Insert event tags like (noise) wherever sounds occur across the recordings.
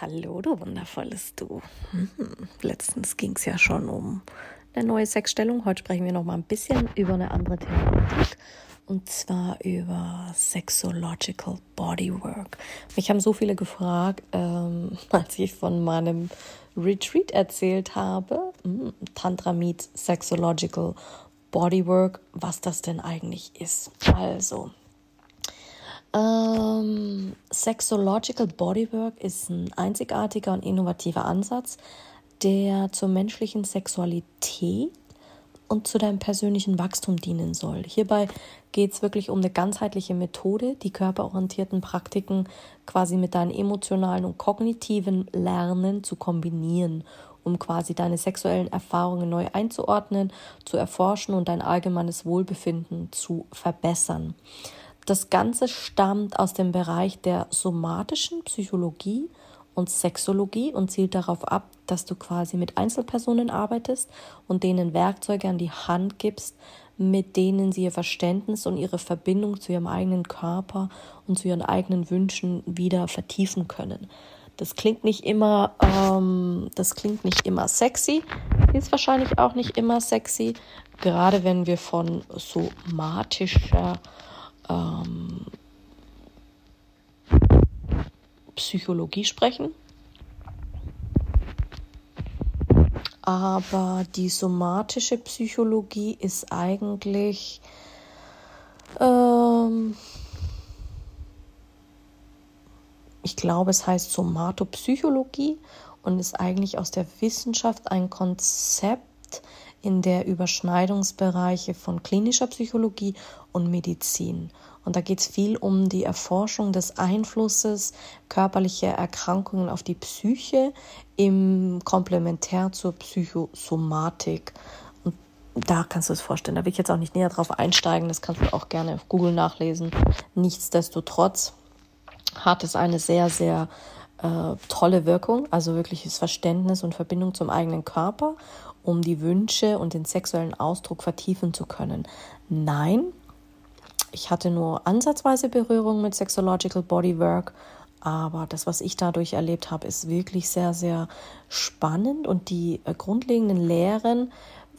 Hallo, du wundervolles Du. Hm, letztens ging es ja schon um eine neue Sexstellung. Heute sprechen wir noch mal ein bisschen über eine andere Thematik. Und zwar über Sexological Bodywork. Mich haben so viele gefragt, ähm, (laughs) als ich von meinem Retreat erzählt habe, hm, Tantra Meets Sexological Bodywork, was das denn eigentlich ist. Also, ähm, Sexological Bodywork ist ein einzigartiger und innovativer Ansatz, der zur menschlichen Sexualität und zu deinem persönlichen Wachstum dienen soll. Hierbei geht es wirklich um eine ganzheitliche Methode, die körperorientierten Praktiken quasi mit deinem emotionalen und kognitiven Lernen zu kombinieren, um quasi deine sexuellen Erfahrungen neu einzuordnen, zu erforschen und dein allgemeines Wohlbefinden zu verbessern. Das Ganze stammt aus dem Bereich der somatischen Psychologie und Sexologie und zielt darauf ab, dass du quasi mit Einzelpersonen arbeitest und denen Werkzeuge an die Hand gibst, mit denen sie ihr Verständnis und ihre Verbindung zu ihrem eigenen Körper und zu ihren eigenen Wünschen wieder vertiefen können. Das klingt nicht immer, ähm, das klingt nicht immer sexy, ist wahrscheinlich auch nicht immer sexy, gerade wenn wir von somatischer ähm, Psychologie sprechen. Aber die somatische Psychologie ist eigentlich ähm, ich glaube, es heißt Somatopsychologie und ist eigentlich aus der Wissenschaft ein Konzept in der Überschneidungsbereiche von klinischer Psychologie und Medizin. Und da geht es viel um die Erforschung des Einflusses körperlicher Erkrankungen auf die Psyche im Komplementär zur Psychosomatik. Und da kannst du es vorstellen. Da will ich jetzt auch nicht näher drauf einsteigen. Das kannst du auch gerne auf Google nachlesen. Nichtsdestotrotz hat es eine sehr, sehr äh, tolle Wirkung, also wirkliches Verständnis und Verbindung zum eigenen Körper, um die Wünsche und den sexuellen Ausdruck vertiefen zu können. Nein, ich hatte nur ansatzweise Berührung mit Sexological Bodywork, aber das, was ich dadurch erlebt habe, ist wirklich sehr, sehr spannend und die äh, grundlegenden Lehren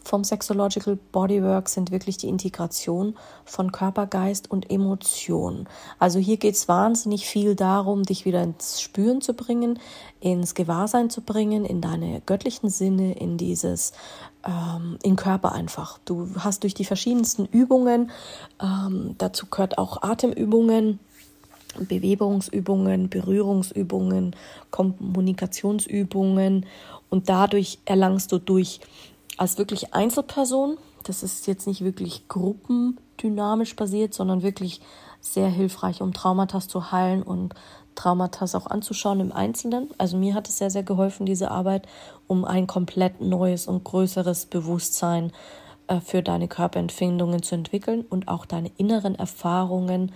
vom Sexological Bodywork sind wirklich die Integration von Körper, Geist und Emotion. Also hier geht es wahnsinnig viel darum, dich wieder ins Spüren zu bringen, ins Gewahrsein zu bringen, in deine göttlichen Sinne, in dieses, ähm, in Körper einfach. Du hast durch die verschiedensten Übungen, ähm, dazu gehört auch Atemübungen, Bewegungsübungen, Berührungsübungen, Kommunikationsübungen und dadurch erlangst du durch als wirklich Einzelperson. Das ist jetzt nicht wirklich gruppendynamisch basiert, sondern wirklich sehr hilfreich, um Traumata zu heilen und Traumata auch anzuschauen im Einzelnen. Also mir hat es sehr, sehr geholfen, diese Arbeit, um ein komplett neues und größeres Bewusstsein äh, für deine Körperempfindungen zu entwickeln und auch deine inneren Erfahrungen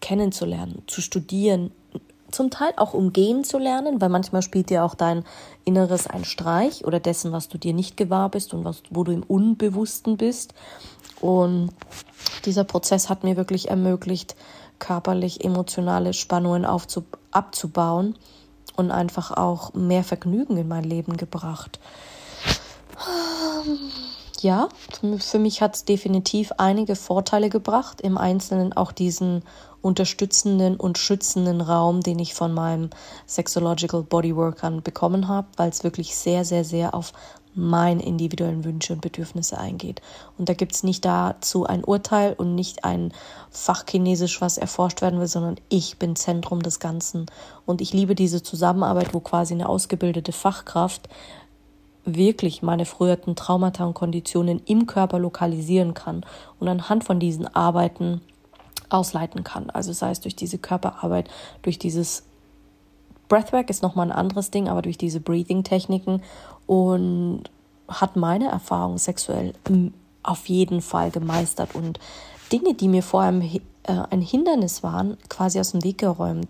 kennenzulernen, zu studieren, zum Teil auch umgehen zu lernen, weil manchmal spielt dir auch dein Inneres ein Streich oder dessen, was du dir nicht gewahr bist und was, wo du im Unbewussten bist. Und dieser Prozess hat mir wirklich ermöglicht, körperlich emotionale Spannungen aufzu abzubauen und einfach auch mehr Vergnügen in mein Leben gebracht. Ja, für mich hat es definitiv einige Vorteile gebracht, im Einzelnen auch diesen unterstützenden und schützenden Raum, den ich von meinem Sexological Bodyworkern bekommen habe, weil es wirklich sehr, sehr, sehr auf meine individuellen Wünsche und Bedürfnisse eingeht. Und da gibt es nicht dazu ein Urteil und nicht ein Fachchinesisch, was erforscht werden will, sondern ich bin Zentrum des Ganzen. Und ich liebe diese Zusammenarbeit, wo quasi eine ausgebildete Fachkraft wirklich meine früheren Traumata und Konditionen im Körper lokalisieren kann und anhand von diesen Arbeiten ausleiten kann. Also sei es durch diese Körperarbeit, durch dieses Breathwork ist nochmal ein anderes Ding, aber durch diese Breathing-Techniken und hat meine Erfahrung sexuell auf jeden Fall gemeistert und Dinge, die mir vorher äh, ein Hindernis waren, quasi aus dem Weg geräumt.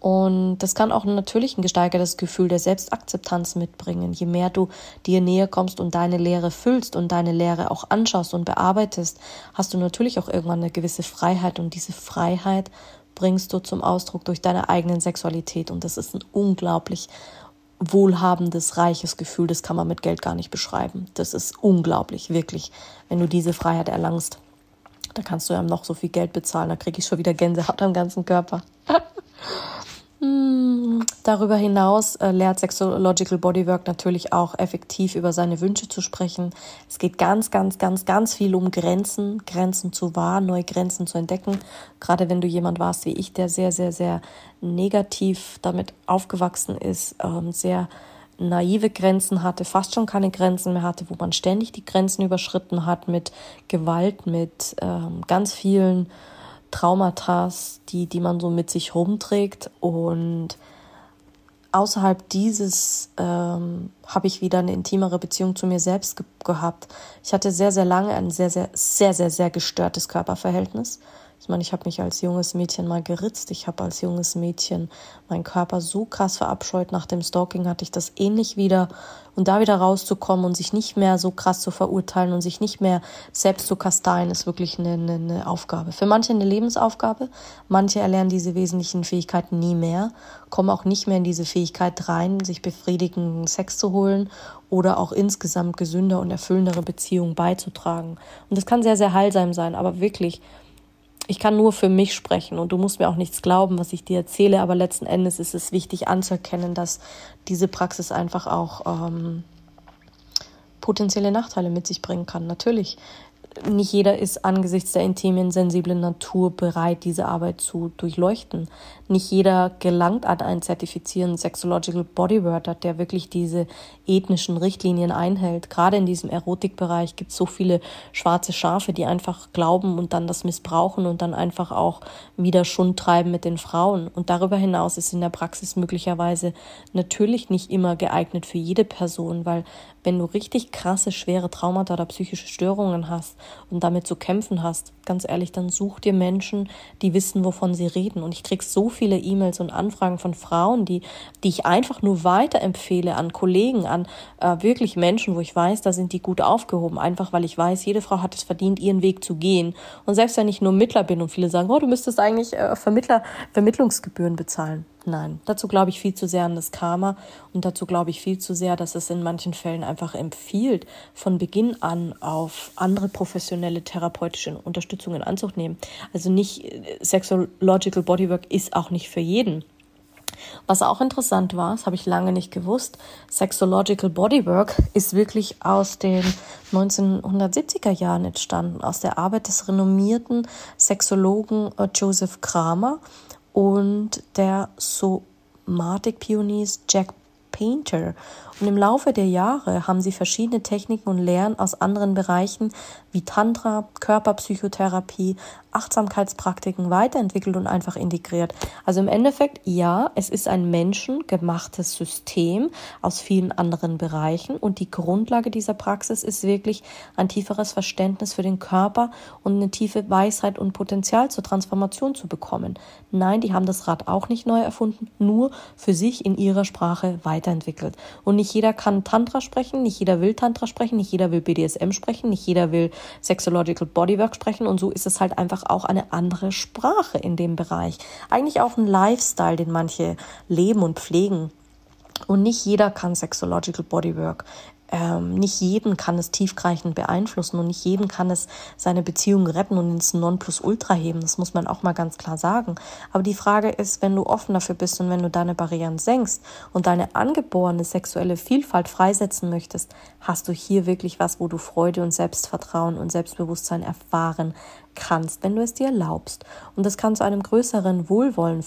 Und das kann auch natürlich ein gesteigertes Gefühl der Selbstakzeptanz mitbringen. Je mehr du dir näher kommst und deine Lehre füllst und deine Lehre auch anschaust und bearbeitest, hast du natürlich auch irgendwann eine gewisse Freiheit. Und diese Freiheit bringst du zum Ausdruck durch deine eigenen Sexualität. Und das ist ein unglaublich wohlhabendes, reiches Gefühl. Das kann man mit Geld gar nicht beschreiben. Das ist unglaublich, wirklich, wenn du diese Freiheit erlangst. Da kannst du ja noch so viel Geld bezahlen, da kriege ich schon wieder Gänsehaut am ganzen Körper. (laughs) hm, darüber hinaus äh, lehrt Sexological Bodywork natürlich auch effektiv über seine Wünsche zu sprechen. Es geht ganz, ganz, ganz, ganz viel um Grenzen, Grenzen zu wahren, neue Grenzen zu entdecken. Gerade wenn du jemand warst wie ich, der sehr, sehr, sehr negativ damit aufgewachsen ist, ähm, sehr naive Grenzen hatte, fast schon keine Grenzen mehr hatte, wo man ständig die Grenzen überschritten hat mit Gewalt, mit ähm, ganz vielen Traumata, die, die man so mit sich rumträgt. Und außerhalb dieses ähm, habe ich wieder eine intimere Beziehung zu mir selbst ge gehabt. Ich hatte sehr, sehr lange ein sehr, sehr, sehr, sehr, sehr gestörtes Körperverhältnis. Ich meine, ich habe mich als junges Mädchen mal geritzt. Ich habe als junges Mädchen meinen Körper so krass verabscheut. Nach dem Stalking hatte ich das ähnlich wieder. Und da wieder rauszukommen und sich nicht mehr so krass zu verurteilen und sich nicht mehr selbst zu kasteien, ist wirklich eine, eine, eine Aufgabe. Für manche eine Lebensaufgabe. Manche erlernen diese wesentlichen Fähigkeiten nie mehr, kommen auch nicht mehr in diese Fähigkeit rein, sich befriedigenden Sex zu holen oder auch insgesamt gesünder und erfüllendere Beziehungen beizutragen. Und das kann sehr, sehr heilsam sein, aber wirklich, ich kann nur für mich sprechen und du musst mir auch nichts glauben, was ich dir erzähle, aber letzten Endes ist es wichtig anzuerkennen, dass diese Praxis einfach auch ähm, potenzielle Nachteile mit sich bringen kann. Natürlich nicht jeder ist angesichts der intimen, sensiblen Natur bereit, diese Arbeit zu durchleuchten. Nicht jeder gelangt an einen zertifizierten Sexological Bodyworker, der wirklich diese ethnischen Richtlinien einhält. Gerade in diesem Erotikbereich gibt es so viele schwarze Schafe, die einfach glauben und dann das missbrauchen und dann einfach auch wieder Schund treiben mit den Frauen. Und darüber hinaus ist in der Praxis möglicherweise natürlich nicht immer geeignet für jede Person, weil wenn du richtig krasse, schwere Traumata oder psychische Störungen hast und damit zu kämpfen hast, ganz ehrlich, dann such dir Menschen, die wissen, wovon sie reden. Und ich krieg so viele E-Mails und Anfragen von Frauen, die, die ich einfach nur weiterempfehle an Kollegen, an äh, wirklich Menschen, wo ich weiß, da sind die gut aufgehoben. Einfach weil ich weiß, jede Frau hat es verdient, ihren Weg zu gehen. Und selbst wenn ich nur Mittler bin und viele sagen, oh, du müsstest eigentlich äh, Vermittler, Vermittlungsgebühren bezahlen. Nein, dazu glaube ich viel zu sehr an das Karma und dazu glaube ich viel zu sehr, dass es in manchen Fällen einfach empfiehlt, von Beginn an auf andere professionelle therapeutische Unterstützung in Anzug nehmen. Also nicht äh, Sexological Bodywork ist auch nicht für jeden. Was auch interessant war, das habe ich lange nicht gewusst, Sexological Bodywork ist wirklich aus den 1970er Jahren entstanden, aus der Arbeit des renommierten Sexologen äh, Joseph Kramer und der Somatic-Pionist Jack Painter. Und im Laufe der Jahre haben sie verschiedene Techniken und Lehren aus anderen Bereichen wie Tantra, Körperpsychotherapie, Achtsamkeitspraktiken weiterentwickelt und einfach integriert. Also im Endeffekt, ja, es ist ein menschengemachtes System aus vielen anderen Bereichen und die Grundlage dieser Praxis ist wirklich ein tieferes Verständnis für den Körper und eine tiefe Weisheit und Potenzial zur Transformation zu bekommen. Nein, die haben das Rad auch nicht neu erfunden, nur für sich in ihrer Sprache weiterentwickelt. Und nicht jeder kann Tantra sprechen, nicht jeder will Tantra sprechen, nicht jeder will BDSM sprechen, nicht jeder will Sexological Bodywork sprechen und so ist es halt einfach auch eine andere Sprache in dem Bereich. Eigentlich auch ein Lifestyle, den manche leben und pflegen. Und nicht jeder kann Sexological Bodywork ähm, nicht jeden kann es tiefgreifend beeinflussen und nicht jeden kann es seine Beziehung retten und ins Nonplusultra heben. Das muss man auch mal ganz klar sagen. Aber die Frage ist, wenn du offen dafür bist und wenn du deine Barrieren senkst und deine angeborene sexuelle Vielfalt freisetzen möchtest, hast du hier wirklich was, wo du Freude und Selbstvertrauen und Selbstbewusstsein erfahren kannst, wenn du es dir erlaubst. Und das kann zu einem größeren Wohlwollen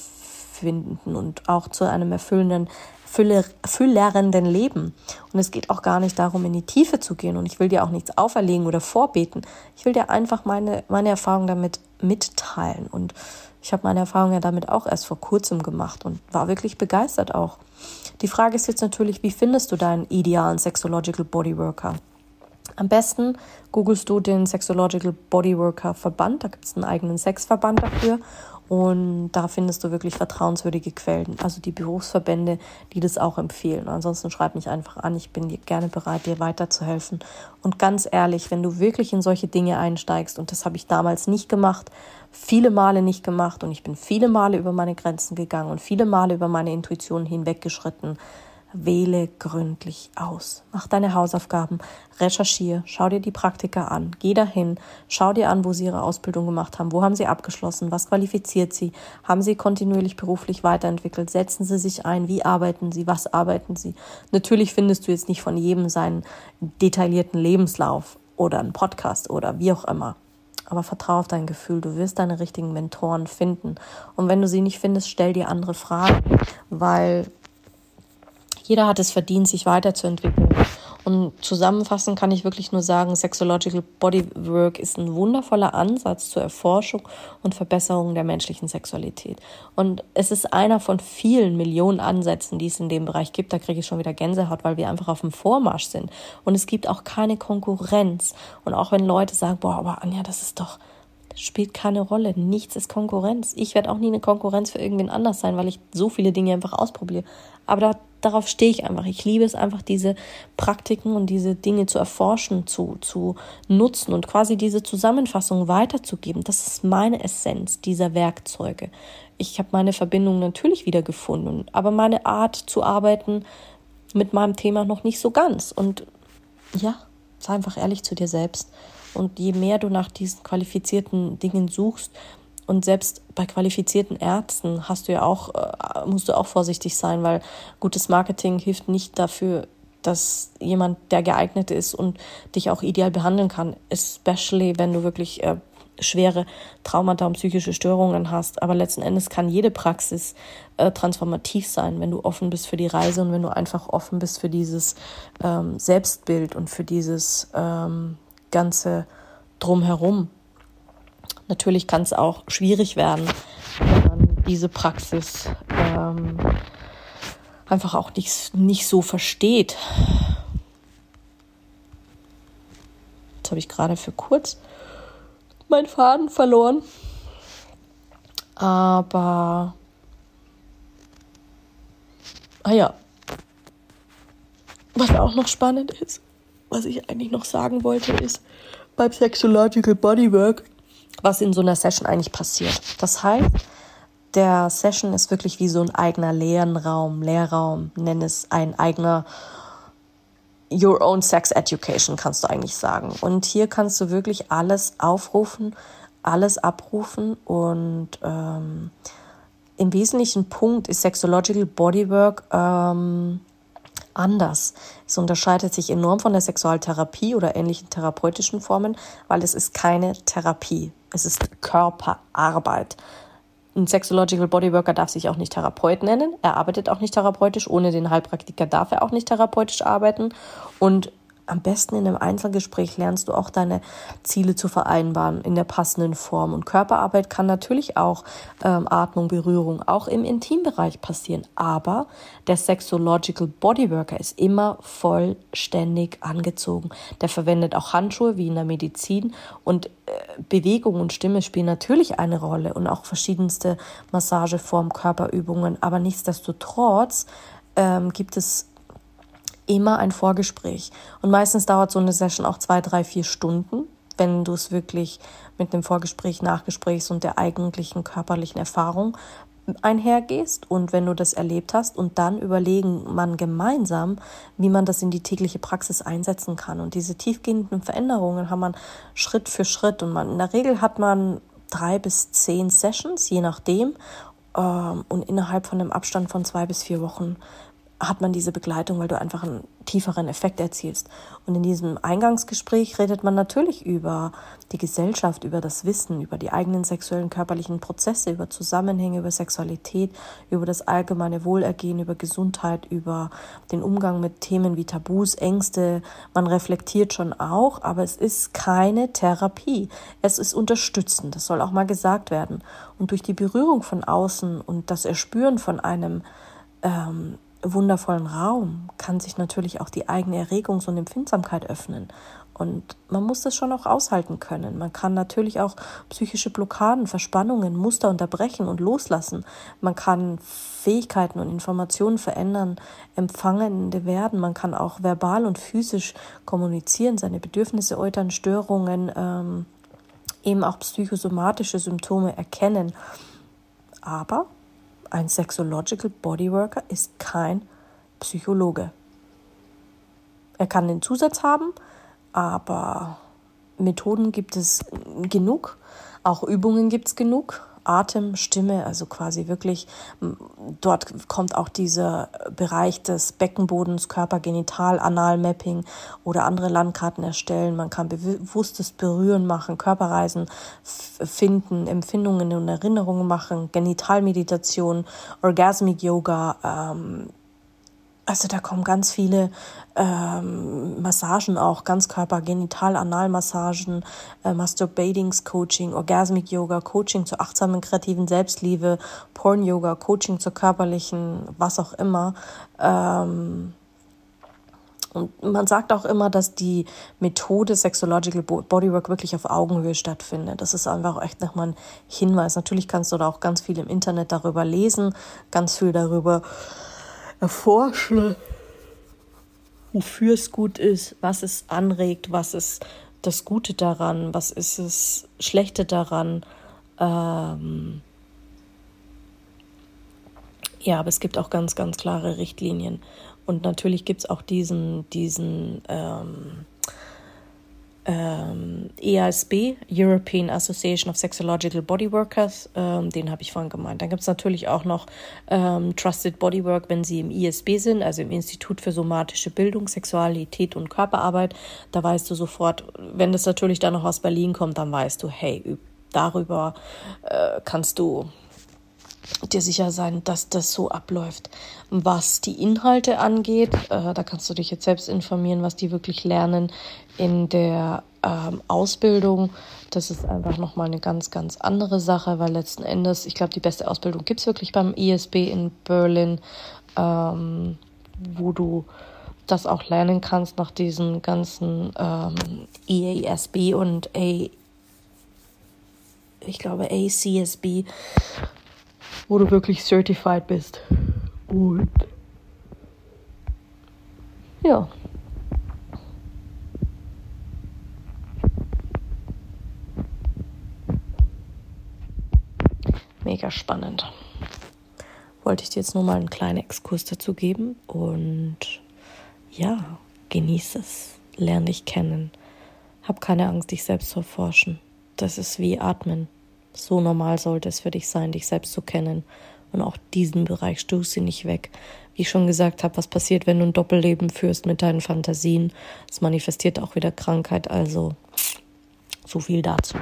finden und auch zu einem erfüllenden füller, füllerenden Leben. Und es geht auch gar nicht darum, in die Tiefe zu gehen. Und ich will dir auch nichts auferlegen oder vorbeten. Ich will dir einfach meine, meine Erfahrung damit mitteilen. Und ich habe meine Erfahrung ja damit auch erst vor kurzem gemacht und war wirklich begeistert auch. Die Frage ist jetzt natürlich, wie findest du deinen idealen Sexological Bodyworker? Am besten googelst du den Sexological Bodyworker Verband, da gibt es einen eigenen Sexverband dafür und da findest du wirklich vertrauenswürdige Quellen, also die Berufsverbände, die das auch empfehlen. Ansonsten schreib mich einfach an, ich bin gerne bereit, dir weiterzuhelfen. Und ganz ehrlich, wenn du wirklich in solche Dinge einsteigst, und das habe ich damals nicht gemacht, viele Male nicht gemacht und ich bin viele Male über meine Grenzen gegangen und viele Male über meine Intuition hinweggeschritten, Wähle gründlich aus. Mach deine Hausaufgaben, recherchiere, schau dir die Praktika an, geh dahin, schau dir an, wo sie ihre Ausbildung gemacht haben, wo haben sie abgeschlossen, was qualifiziert sie, haben sie kontinuierlich beruflich weiterentwickelt, setzen sie sich ein, wie arbeiten sie, was arbeiten sie. Natürlich findest du jetzt nicht von jedem seinen detaillierten Lebenslauf oder einen Podcast oder wie auch immer. Aber vertraue auf dein Gefühl, du wirst deine richtigen Mentoren finden. Und wenn du sie nicht findest, stell dir andere Fragen, weil jeder hat es verdient, sich weiterzuentwickeln. Und zusammenfassend kann ich wirklich nur sagen, Sexological Bodywork ist ein wundervoller Ansatz zur Erforschung und Verbesserung der menschlichen Sexualität. Und es ist einer von vielen Millionen Ansätzen, die es in dem Bereich gibt. Da kriege ich schon wieder Gänsehaut, weil wir einfach auf dem Vormarsch sind. Und es gibt auch keine Konkurrenz. Und auch wenn Leute sagen, boah, aber Anja, das ist doch, spielt keine Rolle. Nichts ist Konkurrenz. Ich werde auch nie eine Konkurrenz für irgendwen anders sein, weil ich so viele Dinge einfach ausprobiere. Aber da darauf stehe ich einfach. Ich liebe es einfach, diese Praktiken und diese Dinge zu erforschen, zu, zu nutzen und quasi diese Zusammenfassung weiterzugeben. Das ist meine Essenz dieser Werkzeuge. Ich habe meine Verbindung natürlich wieder gefunden, aber meine Art zu arbeiten mit meinem Thema noch nicht so ganz. Und ja, sei einfach ehrlich zu dir selbst. Und je mehr du nach diesen qualifizierten Dingen suchst, und selbst bei qualifizierten Ärzten hast du ja auch, äh, musst du auch vorsichtig sein, weil gutes Marketing hilft nicht dafür, dass jemand, der geeignet ist und dich auch ideal behandeln kann, especially wenn du wirklich äh, schwere Traumata und psychische Störungen hast. Aber letzten Endes kann jede Praxis äh, transformativ sein, wenn du offen bist für die Reise und wenn du einfach offen bist für dieses ähm, Selbstbild und für dieses ähm, ganze Drumherum. Natürlich kann es auch schwierig werden, wenn man diese Praxis ähm, einfach auch nicht, nicht so versteht. Jetzt habe ich gerade für kurz meinen Faden verloren. Aber, ah ja, was auch noch spannend ist, was ich eigentlich noch sagen wollte, ist beim Sexological Bodywork was in so einer Session eigentlich passiert. Das heißt, der Session ist wirklich wie so ein eigener Lernraum, Lehrraum, nenn es ein eigener Your Own Sex Education, kannst du eigentlich sagen. Und hier kannst du wirklich alles aufrufen, alles abrufen und ähm, im wesentlichen Punkt ist Sexological Bodywork ähm, anders. Es unterscheidet sich enorm von der Sexualtherapie oder ähnlichen therapeutischen Formen, weil es ist keine Therapie. Es ist Körperarbeit. Ein Sexological Bodyworker darf sich auch nicht Therapeut nennen. Er arbeitet auch nicht therapeutisch. Ohne den Heilpraktiker darf er auch nicht therapeutisch arbeiten. Und am besten in einem Einzelgespräch lernst du auch deine Ziele zu vereinbaren in der passenden Form. Und Körperarbeit kann natürlich auch ähm, Atmung, Berührung, auch im Intimbereich passieren. Aber der Sexological Bodyworker ist immer vollständig angezogen. Der verwendet auch Handschuhe wie in der Medizin und äh, Bewegung und Stimme spielen natürlich eine Rolle und auch verschiedenste Massageformen, Körperübungen. Aber nichtsdestotrotz ähm, gibt es immer ein Vorgespräch. Und meistens dauert so eine Session auch zwei, drei, vier Stunden, wenn du es wirklich mit dem Vorgespräch, Nachgesprächs und der eigentlichen körperlichen Erfahrung einhergehst und wenn du das erlebt hast und dann überlegen man gemeinsam, wie man das in die tägliche Praxis einsetzen kann. Und diese tiefgehenden Veränderungen haben man Schritt für Schritt und man in der Regel hat man drei bis zehn Sessions, je nachdem. Ähm, und innerhalb von einem Abstand von zwei bis vier Wochen hat man diese Begleitung, weil du einfach einen tieferen Effekt erzielst. Und in diesem Eingangsgespräch redet man natürlich über die Gesellschaft, über das Wissen, über die eigenen sexuellen, körperlichen Prozesse, über Zusammenhänge, über Sexualität, über das allgemeine Wohlergehen, über Gesundheit, über den Umgang mit Themen wie Tabus, Ängste. Man reflektiert schon auch, aber es ist keine Therapie. Es ist unterstützend. Das soll auch mal gesagt werden. Und durch die Berührung von außen und das Erspüren von einem ähm, wundervollen Raum kann sich natürlich auch die eigene Erregungs- und Empfindsamkeit öffnen. Und man muss das schon auch aushalten können. Man kann natürlich auch psychische Blockaden, Verspannungen, Muster unterbrechen und loslassen. Man kann Fähigkeiten und Informationen verändern, Empfangende werden. Man kann auch verbal und physisch kommunizieren, seine Bedürfnisse äußern, Störungen, ähm, eben auch psychosomatische Symptome erkennen. Aber ein Sexological Bodyworker ist kein Psychologe. Er kann den Zusatz haben, aber Methoden gibt es genug, auch Übungen gibt es genug. Atem, Stimme, also quasi wirklich, dort kommt auch dieser Bereich des Beckenbodens, Körpergenital, Analmapping oder andere Landkarten erstellen. Man kann bewusstes Berühren machen, Körperreisen finden, Empfindungen und Erinnerungen machen, Genitalmeditation, Orgasmic Yoga, ähm, also da kommen ganz viele ähm, Massagen auch, Ganzkörper, Genital, Analmassagen, äh, Masturbatings Coaching, Orgasmic Yoga, Coaching zur achtsamen kreativen Selbstliebe, Porn Yoga, Coaching zur körperlichen, was auch immer. Ähm, und man sagt auch immer, dass die Methode Sexological Bodywork wirklich auf Augenhöhe stattfindet. Das ist einfach echt nochmal ein Hinweis. Natürlich kannst du da auch ganz viel im Internet darüber lesen, ganz viel darüber erforschen, wofür es gut ist, was es anregt, was ist das Gute daran, was ist das Schlechte daran. Ähm ja, aber es gibt auch ganz, ganz klare Richtlinien. Und natürlich gibt es auch diesen, diesen ähm, ähm, EASB, European Association of Sexological Bodyworkers, ähm, den habe ich vorhin gemeint. Dann gibt es natürlich auch noch ähm, Trusted Bodywork, wenn Sie im ISB sind, also im Institut für somatische Bildung, Sexualität und Körperarbeit. Da weißt du sofort, wenn das natürlich dann noch aus Berlin kommt, dann weißt du, hey, darüber äh, kannst du dir sicher sein, dass das so abläuft. Was die Inhalte angeht, äh, da kannst du dich jetzt selbst informieren, was die wirklich lernen in der ähm, Ausbildung. Das ist einfach nochmal eine ganz, ganz andere Sache, weil letzten Endes, ich glaube, die beste Ausbildung gibt es wirklich beim ISB in Berlin, ähm, wo du das auch lernen kannst nach diesen ganzen ähm, EASB und A, ich glaube ACSB wo du wirklich certified bist. Und ja. Mega spannend. Wollte ich dir jetzt nur mal einen kleinen Exkurs dazu geben und ja, genieße es, lerne dich kennen. Hab keine Angst, dich selbst zu erforschen. Das ist wie Atmen. So normal sollte es für dich sein, dich selbst zu kennen. Und auch diesen Bereich stoß sie nicht weg. Wie ich schon gesagt habe, was passiert, wenn du ein Doppelleben führst mit deinen Fantasien? Es manifestiert auch wieder Krankheit, also so viel dazu.